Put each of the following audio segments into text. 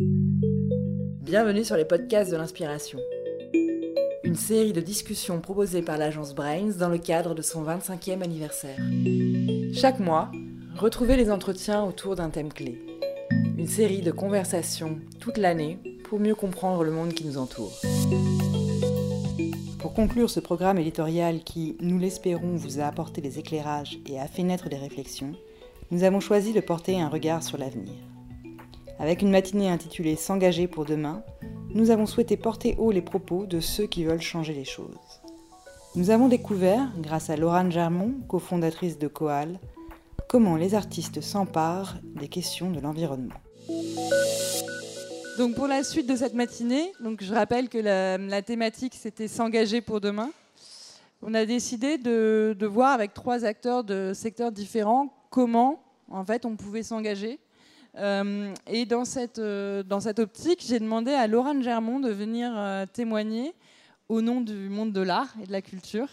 Bienvenue sur les podcasts de l'inspiration. Une série de discussions proposées par l'agence Brains dans le cadre de son 25e anniversaire. Chaque mois, retrouvez les entretiens autour d'un thème clé. Une série de conversations toute l'année pour mieux comprendre le monde qui nous entoure. Pour conclure ce programme éditorial qui, nous l'espérons, vous a apporté des éclairages et a fait naître des réflexions, nous avons choisi de porter un regard sur l'avenir. Avec une matinée intitulée S'engager pour demain, nous avons souhaité porter haut les propos de ceux qui veulent changer les choses. Nous avons découvert, grâce à Laurent Germont, cofondatrice de Coal, comment les artistes s'emparent des questions de l'environnement. Donc pour la suite de cette matinée, donc je rappelle que la, thématique c'était s'engager pour demain. On a décidé de, de, voir avec trois acteurs de secteurs différents comment en fait on pouvait s'engager et dans cette, euh, dans cette optique, j'ai demandé à Laurent Germont de venir euh, témoigner au nom du monde de l'art et de la culture.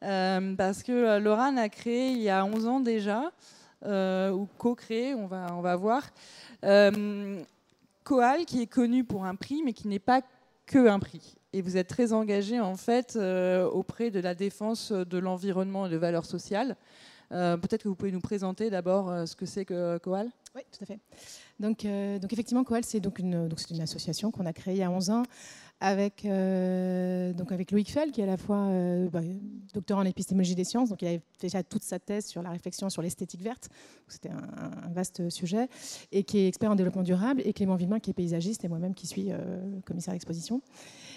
parce que Laurent a créé il y a 11 ans déjà, ou co-créé, on va, on va voir, Coal, qui est connu pour un prix, mais qui n'est pas que un prix. Et vous êtes très engagé en fait auprès de la défense de l'environnement et de valeurs sociales. Peut-être que vous pouvez nous présenter d'abord ce que c'est que Coal oui, tout à fait. Donc, euh, donc effectivement, Coal, c'est donc une, donc une association qu'on a créée il y a 11 ans avec, euh, donc avec Loïc Fell, qui est à la fois euh, bah, docteur en épistémologie des sciences, donc il avait déjà toute sa thèse sur la réflexion sur l'esthétique verte, c'était un, vaste sujet, et qui est expert en développement durable, et Clément Villemin, qui est paysagiste, et moi-même qui suis commissaire d'exposition.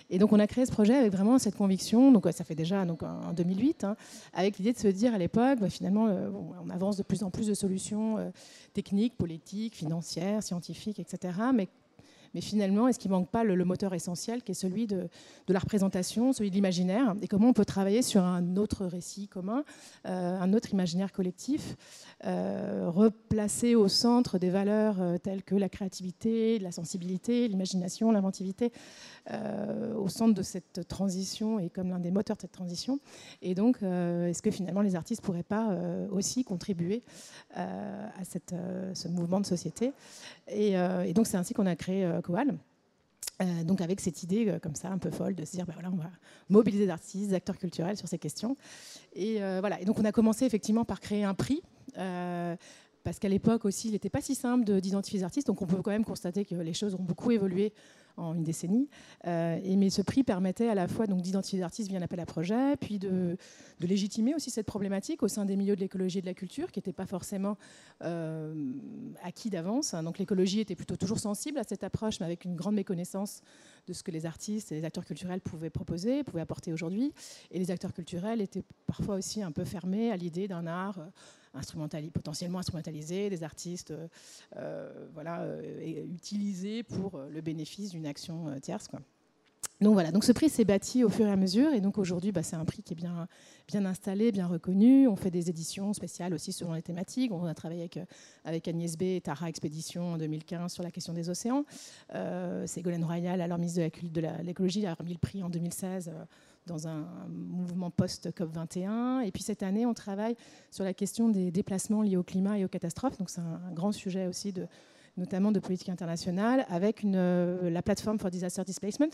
Et donc on a créé ce projet avec vraiment cette conviction, donc ça fait déjà donc, en 2008, hein, avec l'idée de se dire à l'époque, bah, finalement, euh, on avance de plus en plus de solutions euh, techniques, politiques, financières, scientifiques, etc. Mais mais finalement, est-ce qu'il ne manque pas le, moteur essentiel qui est celui de, la représentation, celui de l'imaginaire? Et comment on peut travailler sur un autre récit commun, euh, un autre imaginaire collectif, euh, replacer au centre des valeurs euh, telles que la créativité, la sensibilité, l'imagination, l'inventivité, au centre de cette transition et comme l'un des moteurs de cette transition? Et donc, est-ce que finalement les artistes ne pourraient pas aussi contribuer à ce mouvement de société? Et, donc, c'est ainsi qu'on a créé Coal. Euh, donc avec cette idée euh, comme ça un peu folle de se dire bah voilà on va mobiliser des artistes, des acteurs culturels sur ces questions et euh, voilà et donc on a commencé effectivement par créer un prix parce qu'à l'époque aussi il n'était pas si simple d'identifier les artistes donc on peut quand même constater que les choses ont beaucoup évolué en une décennie. Euh, et, mais ce prix permettait à la fois d'identifier les artistes via un appel à projet, puis de, légitimer aussi cette problématique au sein des milieux de l'écologie et de la culture, qui n'était pas forcément euh, acquis d'avance. Donc l'écologie était plutôt toujours sensible à cette approche, mais avec une grande méconnaissance de ce que les artistes et les acteurs culturels pouvaient proposer, pouvaient apporter aujourd'hui. Et les acteurs culturels étaient parfois aussi un peu fermés à l'idée d'un art potentiellement instrumentalisés, des artistes euh, euh, voilà, euh, utilisés pour le bénéfice d'une action tierce. Quoi. Donc voilà, donc ce prix s'est bâti au fur et à mesure, et donc aujourd'hui, bah, c'est un prix qui est bien, bien installé, bien reconnu. On fait des éditions spéciales aussi selon les thématiques. On a travaillé avec, avec Agnès B et Tara Expédition en 2015 sur la question des océans. Euh, Ségolène Royal, alors ministre de l'écologie, a remis le prix en 2016 dans un mouvement post-COP21. Et puis cette année, on travaille sur la question des déplacements liés au climat et aux catastrophes. Donc c'est un, grand sujet aussi de notamment de politique internationale, avec euh, la plateforme for Disaster Displacement,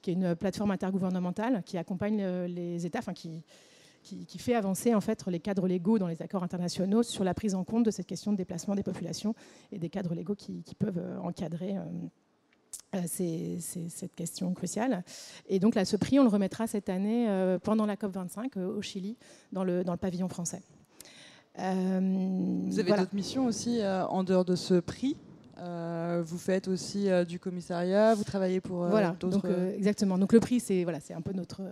qui est une plateforme intergouvernementale qui accompagne euh, les États, enfin qui, qui, fait avancer en fait les cadres légaux dans les accords internationaux sur la prise en compte de cette question de déplacement des populations et des cadres légaux qui, peuvent euh, encadrer c'est cette question cruciale. Et donc là, ce prix, on le remettra cette année euh, pendant la COP25 euh, au Chili, dans le, dans le pavillon français. Vous avez d'autres missions aussi en dehors de ce prix euh, vous faites aussi euh, du commissariat, vous travaillez pour euh, voilà, d'autres. exactement. Donc le prix, c'est voilà, c'est un peu notre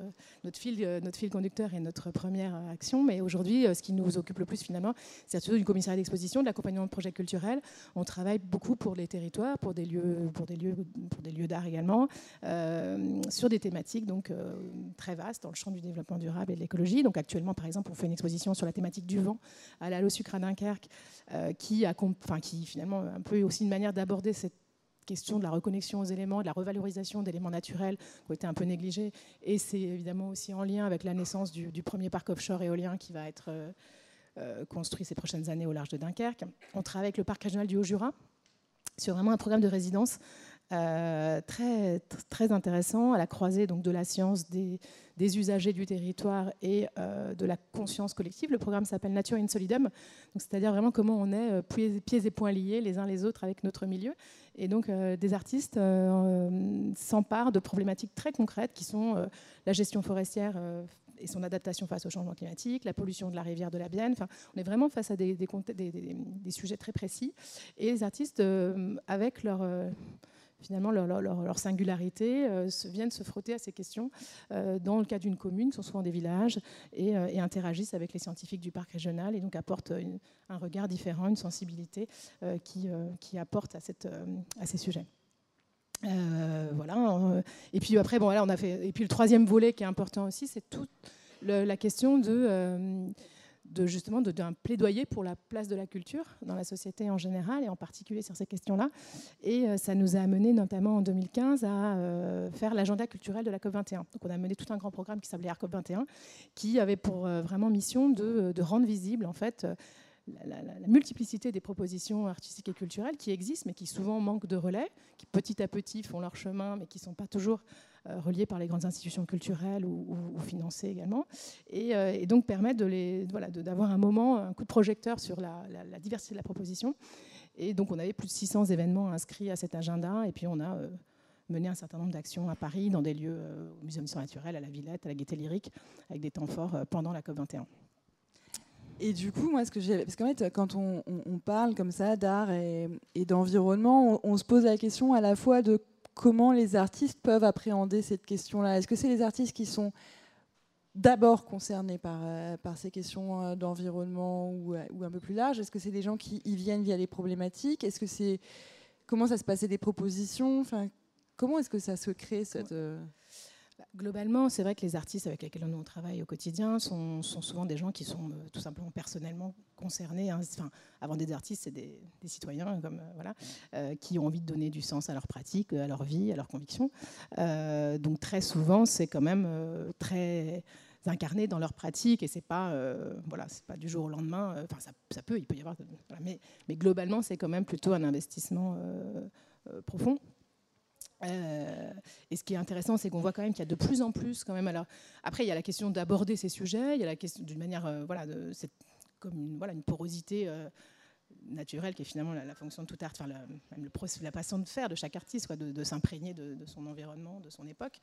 notre fil notre fil conducteur et notre première action. Mais aujourd'hui, ce qui nous occupe le plus finalement, c'est surtout du commissariat d'exposition, de l'accompagnement de projets culturels. On travaille beaucoup pour les territoires, pour des lieux, pour des lieux, pour des lieux d'art également, sur des thématiques donc très vastes dans le champ du développement durable et de l'écologie. Donc actuellement, par exemple, on fait une exposition sur la thématique du vent à la Sucre à Dunkerque, qui, enfin, qui finalement un peu aussi manière d'aborder cette question de la reconnexion aux éléments, de la revalorisation d'éléments naturels qui ont été un peu négligés. Et c'est évidemment aussi en lien avec la naissance du, premier parc offshore éolien qui va être euh, euh, construit ces prochaines années au large de Dunkerque. On travaille avec le parc régional du Haut-Jura sur vraiment un programme de résidence très, très intéressant à la croisée donc, de la science, des, des usagers du territoire et de la conscience collective. Le programme s'appelle Nature in Solidum, c'est-à-dire vraiment comment on est pieds, pieds, et poings liés les uns les autres avec notre milieu. Et donc des artistes s'emparent de problématiques très concrètes qui sont la gestion forestière et son adaptation face au changement climatique, la pollution de la rivière de la Bienne. Enfin, on est vraiment face à des, des, sujets très précis. Et les artistes, euh, avec leur, euh, finalement leur, singularité, euh, viennent se frotter à ces questions dans le cas d'une commune, qui sont souvent des villages, et, interagissent avec les scientifiques du parc régional, et donc apportent un regard différent, une sensibilité qui, qui apporte à, cette, à ces sujets. Euh, voilà. Et puis après, bon, voilà, on a fait. Et puis le troisième volet qui est important aussi, c'est toute la question de, euh, de justement d'un plaidoyer pour la place de la culture dans la société en général et en particulier sur ces questions-là. Et euh, ça nous a amené notamment en 2015 à faire l'agenda culturel de la COP 21. Donc on a mené tout un grand programme qui s'appelait ARCOP 21, qui avait pour vraiment mission de, de rendre visible en fait la, multiplicité des propositions artistiques et culturelles qui existent, mais qui souvent manquent de relais, qui petit à petit font leur chemin, mais qui ne sont pas toujours euh, reliés par les grandes institutions culturelles ou, financées également, euh, et, donc permettent de voilà, d'avoir un moment, un coup de projecteur sur la, diversité de la proposition. Et donc on avait plus de 600 événements inscrits à cet agenda, et puis on a euh, mené un certain nombre d'actions à Paris, dans des lieux au Muséum d'histoire naturelle, à la Villette, à la Gaîté Lyrique, avec des temps forts pendant la COP 21. Et du coup, moi, ce que j'ai. Parce qu'en fait, quand on, parle comme ça d'art et, d'environnement, on, se pose la question à la fois de comment les artistes peuvent appréhender cette question-là. Est-ce que c'est les artistes qui sont d'abord concernés par, euh, par ces questions euh, d'environnement ou, euh, ou, un peu plus large? Est-ce que c'est des gens qui y viennent via les problématiques? Est-ce que c'est. Comment ça se passait des propositions? Enfin, Comment est-ce que ça se crée cette. Globalement, c'est vrai que les artistes avec lesquels on travaille au quotidien sont, souvent des gens qui sont euh, tout simplement personnellement concernés. Hein. Enfin, avant des artistes, c'est des, citoyens comme, euh, voilà, euh, qui ont envie de donner du sens à leur pratique, à leur vie, à leurs convictions. donc très souvent, c'est quand même très incarné dans leur pratique et c'est pas voilà pas du jour au lendemain enfin ça, peut il peut y avoir mais globalement c'est quand même plutôt un investissement profond euh, et ce qui est intéressant, c'est qu'on voit quand même qu'il y a de plus en plus, quand même. Alors, après, il y a la question d'aborder ces sujets, il y a la question d'une manière, euh, voilà, de, comme une, voilà, une porosité euh, naturelle qui est finalement la, fonction de tout art, enfin, la, même le, la façon de faire de chaque artiste, quoi, de, s'imprégner de, son environnement, de son époque.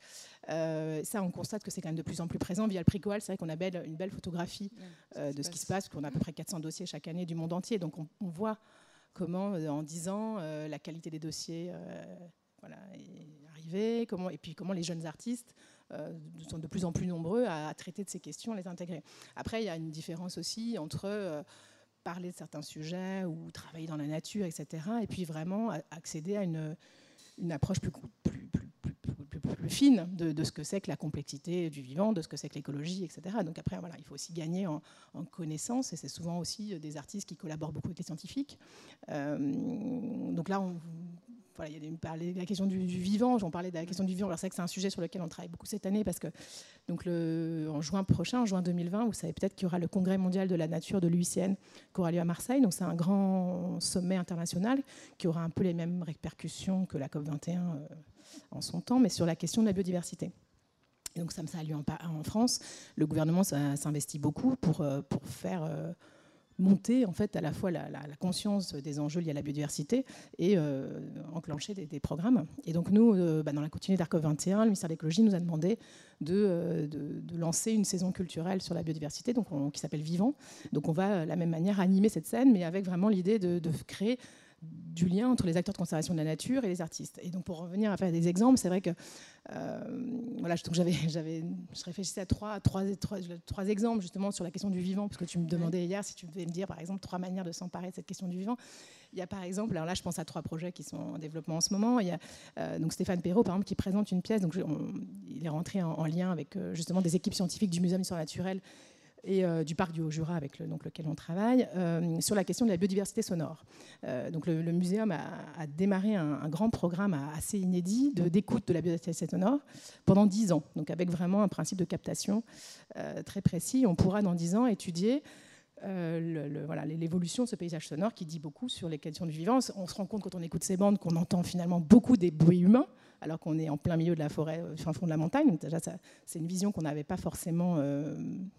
ça, on constate que c'est quand même de plus en plus présent via le prix Coal. C'est vrai qu'on a belle, une belle photographie de ce qui se passe, qu'on a à peu près 400 dossiers chaque année du monde entier. Donc, on, on voit comment, en 10 ans, la qualité des dossiers est comment, et puis comment les jeunes artistes euh, sont de plus en plus nombreux à, traiter de ces questions, à les intégrer. Après, il y a une différence aussi entre euh, parler de certains sujets ou travailler dans la nature, etc., et puis vraiment accéder à une, approche plus, fine de, ce que c'est que la complexité du vivant, de ce que c'est que l'écologie, etc. Donc après, voilà, il faut aussi gagner en, en connaissances, et c'est souvent aussi des artistes qui collaborent beaucoup avec les scientifiques. Euh, donc là, on, voilà, il y a la question du, vivant, j'en parlais de la question du vivant. Alors c'est que c'est un sujet sur lequel on travaille beaucoup cette année parce que donc le, en juin prochain, en juin 2020, vous savez peut-être qu'il y aura le congrès mondial de la nature de l'UICN qui aura lieu à Marseille. Donc c'est un grand sommet international qui aura un peu les mêmes répercussions que la COP 21 euh, en son temps, mais sur la question de la biodiversité. Et donc ça, ça a lieu en, en France. Le gouvernement s'investit beaucoup pour, euh, pour faire euh, monter en fait à la fois la, conscience des enjeux liés à la biodiversité et euh, enclencher des, programmes. Et donc nous, euh, bah, dans la continuité d'Arco 21, le ministère de l'écologie nous a demandé euh, de, de, lancer une saison culturelle sur la biodiversité, donc qui s'appelle Vivant. Donc on va de la même manière animer cette scène, mais avec vraiment l'idée de, de créer du lien entre les acteurs de conservation de la nature et les artistes. Et donc pour revenir à faire des exemples, c'est vrai que euh, voilà, j'avais, j'avais, je réfléchissais à trois, trois, trois, exemples justement sur la question du vivant, parce que tu me demandais hier si tu devais me dire par exemple trois manières de s'emparer de cette question du vivant. Il y a par exemple, alors là je pense à trois projets qui sont en développement en ce moment. Il y a euh, donc Stéphane Perrault par exemple qui présente une pièce, donc il est rentré en, lien avec euh, justement des équipes scientifiques du Muséum d'histoire naturelle et euh, du parc du Haut-Jura avec le, donc, lequel on travaille, euh, sur la question de la biodiversité sonore. Euh, donc le, muséum a, démarré un, grand programme assez inédit d'écoute de, la biodiversité sonore pendant dix ans, donc avec vraiment un principe de captation très précis. On pourra dans dix ans étudier euh, l'évolution de ce paysage sonore qui dit beaucoup sur les questions du vivant. On se rend compte quand on écoute ces bandes qu'on entend finalement beaucoup des bruits humains, alors qu'on est en plein milieu de la forêt, euh, fin fond de la montagne. déjà, c'est une vision qu'on n'avait pas forcément, euh,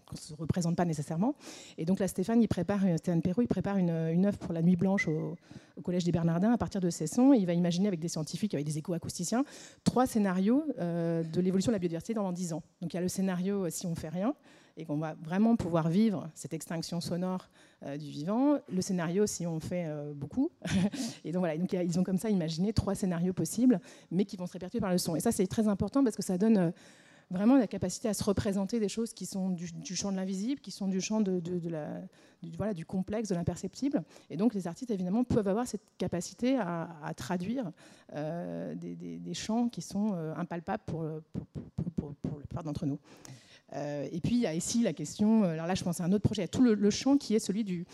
qu'on ne se représente pas nécessairement. Et donc là, Stéphane, prépare, Stéphane Perrault, il prépare une, une œuvre pour la Nuit Blanche au, Collège des Bernardins à partir de ces sons. il va imaginer avec des scientifiques, avec des éco-acousticiens, trois scénarios de l'évolution de la biodiversité dans 10 ans. Donc il y a le scénario si on fait rien, et qu'on va vraiment pouvoir vivre cette extinction sonore euh, du vivant. Le scénario, si on fait euh, beaucoup. et donc voilà, ils ont comme ça imaginé trois scénarios possibles, mais qui vont se répercuter par le son. Et ça, c'est très important parce que ça donne euh, vraiment la capacité à se représenter des choses qui sont du, champ de l'invisible, qui sont du champ de, du, voilà, du complexe, de l'imperceptible. Et donc les artistes, évidemment, peuvent avoir cette capacité à, traduire des, des, champs qui sont impalpables pour, pour, pour, pour la plupart d'entre nous. Euh, et puis il y a ici la question, euh, alors là je pense à un autre projet, tout le, champ qui est celui du,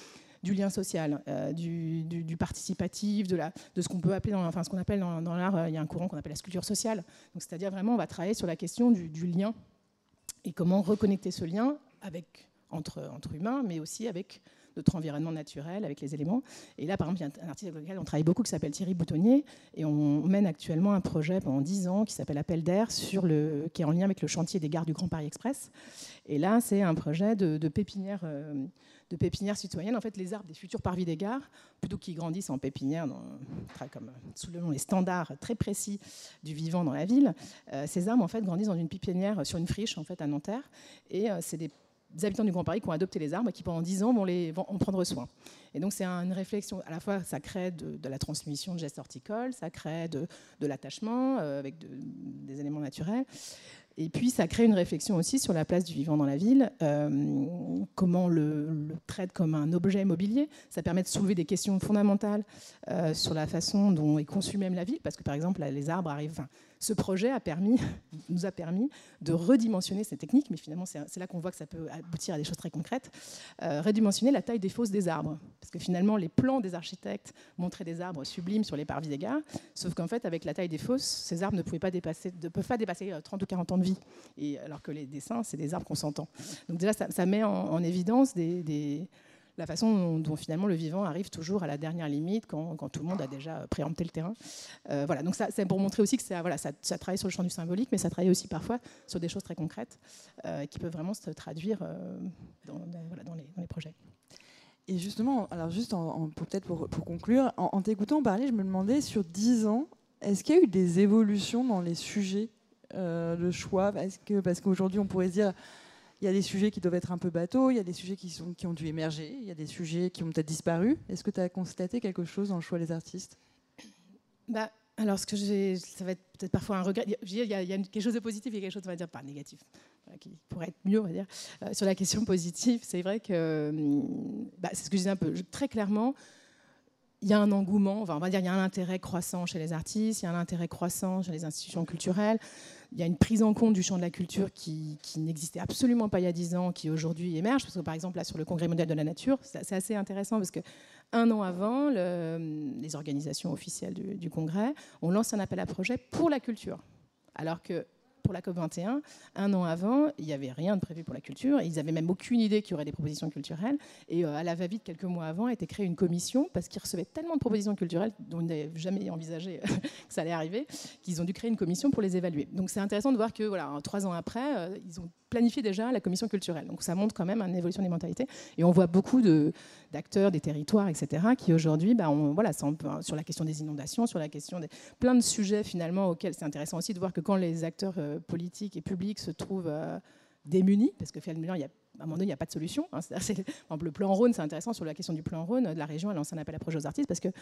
lien social, euh, du, participatif, de, ce qu'on peut appeler, enfin ce qu'on appelle dans, l'art, il y a un courant qu'on appelle la sculpture sociale. Donc c'est-à-dire vraiment on va travailler sur la question du, lien et comment reconnecter ce lien avec entre humains, mais aussi avec notre environnement naturel avec les éléments. Et là, par exemple, il y a un artiste avec lequel on travaille beaucoup qui s'appelle Thierry Boutonnier, et on mène actuellement un projet pendant 10 ans qui s'appelle Appel d'air, qui est en lien avec le chantier des gares du Grand Paris Express. Et là, c'est un projet de, pépinière. Euh, de pépinière citoyenne, en fait, les arbres des futurs parvis des gares, plutôt qu'ils grandissent en pépinière, dans, comme sous le nom les standards très précis du vivant dans la ville, euh, ces arbres en fait grandissent dans une pépinière sur une friche en fait à Nanterre, et euh, c'est des habitants du Grand Paris qui ont adopté les arbres et qui pendant 10 ans vont, les, en prendre soin. Et donc c'est une réflexion, à la fois ça crée de, la transmission de gestes horticoles, ça crée de, l'attachement euh, avec des éléments naturels, et puis ça crée une réflexion aussi sur la place du vivant dans la ville, euh, comment le, le, traite comme un objet immobilier. Ça permet de soulever des questions fondamentales euh, sur la façon dont est conçue même la ville, parce que par exemple les arbres arrivent, ce projet a permis, nous a permis de redimensionner ces techniques, mais finalement c'est là qu'on voit que ça peut aboutir à des choses très concrètes, euh, redimensionner la taille des fosses des arbres. Parce que finalement les plans des architectes montraient des arbres sublimes sur les parvis des gares, sauf qu'en fait avec la taille des fosses, ces arbres ne, pouvaient pas dépasser, ne peuvent pas dépasser 30 euh, ou 40 ans de et, alors que les dessins, c'est des arbres qu'on s'entend. Donc déjà ça, met en, évidence des la façon dont, finalement le vivant arrive toujours à la dernière limite quand, tout le monde a déjà préempté le terrain. Euh, voilà, donc ça, c'est pour montrer aussi que ça, voilà, ça, travaille sur le champ du symbolique, mais ça travaille aussi parfois sur des choses très concrètes euh, qui peuvent vraiment se traduire euh, dans, les, projets. Et justement, alors juste peut-être pour, conclure, en, t'écoutant parler, je me demandais sur 10 ans, est-ce qu'il y a eu des évolutions dans les sujets de choix Est-ce que, Parce qu'aujourd'hui, on pourrait se dire il y a des sujets qui doivent être un peu bateaux, il y a des sujets qui, sont, qui ont dû émerger, il y a des sujets qui ont peut-être disparu. Est-ce que tu as constaté quelque chose dans le choix des artistes? Bah, alors, ce que ça va être peut-être parfois un regret. Il y, a, quelque chose de positif et quelque chose, on va dire, pas négatif, qui pourrait être mieux, on va dire. Euh, sur la question positive, c'est vrai que, hum, bah, c'est ce que je disais un peu, très clairement, il y a un engouement, on va dire, il y a un intérêt croissant chez les artistes, il y a un intérêt croissant chez les institutions culturelles il y a une prise en compte du champ de la culture qui, n'existait absolument pas il y a dix ans, qui aujourd'hui émerge. Parce que par exemple, là, sur le Congrès mondial de la nature, c'est assez intéressant parce que un an avant, les organisations officielles du, du Congrès ont lancé un appel à projet pour la culture. Alors que pour la COP21. Un an avant, il n'y avait rien de prévu pour la culture. Ils n'avaient même aucune idée qu'il y aurait des propositions culturelles. Et euh, à la va-vite, quelques mois avant, a été créée une commission parce qu'ils recevaient tellement de propositions culturelles dont ils n'avaient jamais envisagé que ça allait arriver, qu'ils ont dû créer une commission pour les évaluer. Donc c'est intéressant de voir que voilà, trois ans après, euh, ils ont planifié déjà la commission culturelle. Donc ça montre quand même une évolution des mentalités. Et on voit beaucoup d'acteurs des territoires, etc., qui aujourd'hui, bah, voilà, sur la question des inondations, sur la question des plein de sujets finalement auxquels c'est intéressant aussi de voir que quand les acteurs euh, politiques et publics se trouvent euh, démunis, parce que finalement, il y a à un moment donné, il n'y a pas de solution. Hein. le plan Rhône, c'est intéressant sur la question du plan Rhône. La région a lancé un appel à projet aux artistes parce qu'il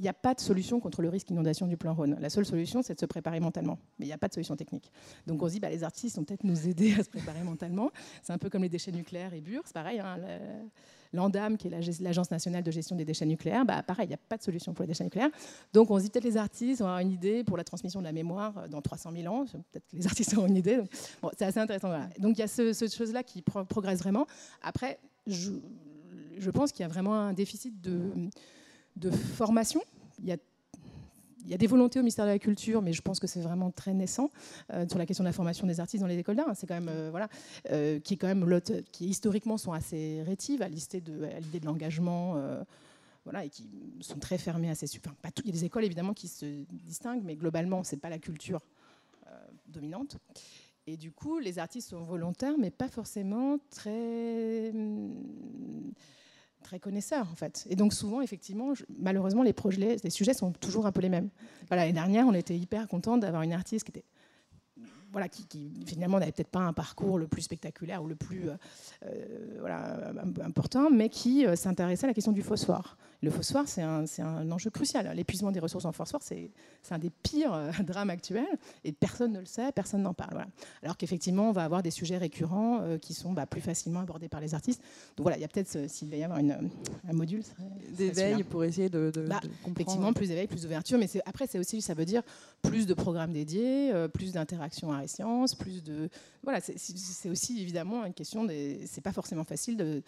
n'y a pas de solution contre le risque d'inondation du plan Rhône. La seule solution, c'est de se préparer mentalement. Mais il n'y a pas de solution technique. Donc on se dit, bah, les artistes vont peut-être nous aider à se préparer mentalement. C'est un peu comme les déchets nucléaires et Bure, c'est pareil. Hein, l'ANDAM, qui est l'Agence nationale de gestion des déchets nucléaires, bah, pareil, il n'y a pas de solution pour les déchets nucléaires. Donc on se dit peut-être les artistes avoir une idée pour la transmission de la mémoire euh, dans 300 000 ans. Peut-être que les artistes auront une idée. C'est assez intéressant. Donc il y a ce, cette chose-là qui progresse vraiment. Après, je, je pense qu'il y a vraiment un déficit de, de formation. Il y a il y a des volontés au ministère de la Culture, mais je pense que c'est vraiment très naissant euh, sur la question de la formation des artistes dans les écoles d'art. C'est quand même euh, voilà, euh, qui est quand même qui historiquement sont assez rétives à l'idée de, l'engagement. voilà, et qui sont très fermés à ces. Enfin, pas tout, il y a des écoles évidemment qui se distinguent, mais globalement, c'est pas la culture dominante. Et du coup, les artistes sont volontaires, mais pas forcément très très connaisseurs en fait. Et donc souvent, effectivement, malheureusement, les projets, les sujets sont toujours un peu les mêmes. Voilà, l'année dernière, on était hyper content d'avoir une artiste qui était voilà, qui, finalement n'avait peut-être pas un parcours le plus spectaculaire ou le plus euh, euh, voilà, important, mais qui euh, s'intéressait à la question du phosphore. Le phosphore, c'est un, un, enjeu crucial. L'épuisement des ressources en phosphore, c'est un des pires drames actuels, et personne ne le sait, personne n'en parle. Voilà. Alors qu'effectivement, on va avoir des sujets récurrents qui sont bah, plus facilement abordés par les artistes. Donc voilà, il y a peut-être, s'il va y avoir une, un module, d'éveil pour essayer de, de, bah, Effectivement, plus d'éveil, plus d'ouverture, mais après, c'est aussi, ça veut dire plus de programmes dédiés, plus d'interactions à sciences, plus de. Voilà, c'est aussi évidemment une question. C'est pas forcément facile de,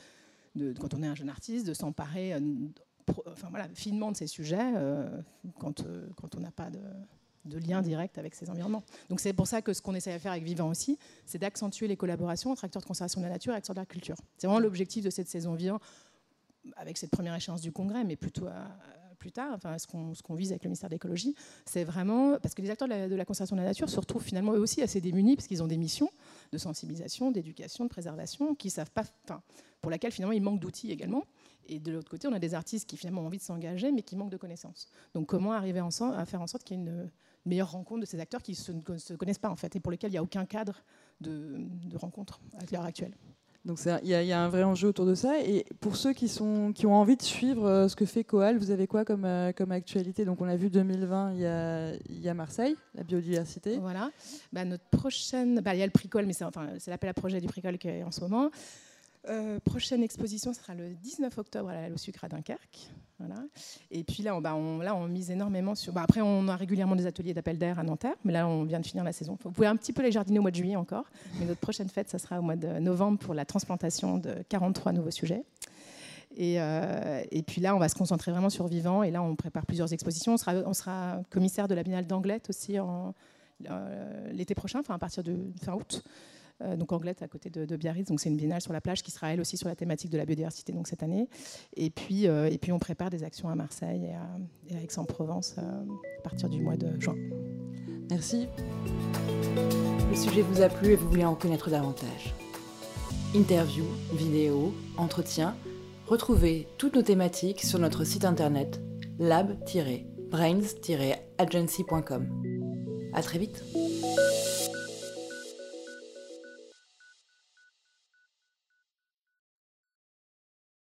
quand on est un jeune artiste de s'emparer euh, enfin, voilà, finement de ces sujets euh, quand, euh, quand on n'a pas de, de, lien direct avec ces environnements. Donc c'est pour ça que ce qu'on essaie de faire avec Vivant aussi, c'est d'accentuer les collaborations entre acteurs de conservation de la nature et acteurs de la culture. C'est vraiment l'objectif de cette saison Vivant avec cette première échéance du congrès, mais plutôt à, plus tard, enfin, ce qu'on vise avec le ministère de l'écologie, c'est vraiment parce que les acteurs de la, conservation de la nature se retrouvent finalement eux aussi assez démunis parce qu'ils ont des missions de sensibilisation, d'éducation, de préservation, qui savent pas, enfin, pour laquelle finalement ils manquent d'outils également. Et de l'autre côté, on a des artistes qui finalement ont envie de s'engager, mais qui manquent de connaissances. Donc, comment arriver à faire en sorte qu'il y ait une meilleure rencontre de ces acteurs qui ne se, connaissent pas en fait et pour lesquels il n'y a aucun cadre de, de rencontre à l'heure actuelle? Donc il y, a un vrai enjeu autour de ça. Et pour ceux qui, ont envie de suivre euh, ce que fait Coal, vous avez quoi comme, euh, actualité? Donc on a vu 2020, il y a, Marseille, la biodiversité. Voilà. Bah, notre prochaine, bah, il y a le Pricol, mais c'est l'appel à projet du Pricol qui est en ce moment. Euh, prochaine exposition sera le 19 octobre à la au Sucre à Dunkerque. Et puis là on, bah, on, mise énormément sur. Bah, après, on a régulièrement des ateliers d'appel d'air à Nanterre, mais là, on vient de finir la saison. Vous pouvez un petit peu les jardiner au mois de juillet encore, mais notre prochaine fête, ça sera au mois de novembre pour la transplantation de 43 nouveaux sujets. Et, euh, et, puis là, on va se concentrer vraiment sur vivant. Et là, on prépare plusieurs expositions. On sera, commissaire de la Biennale d'Anglette aussi euh, l'été prochain, enfin à partir de fin août. Euh, donc Anglette à côté de, Biarritz. Donc c'est une biennale sur la plage qui sera elle aussi sur la thématique de la biodiversité donc cette année. Et puis, euh, et puis on prépare des actions à Marseille et à, Aix-en-Provence euh, à partir du mois de juin. Merci. Le sujet vous a plu et vous voulez en connaître davantage. Interviews, vidéos, entretiens, retrouvez toutes nos thématiques sur notre site internet lab-brains-agency.com. À très vite.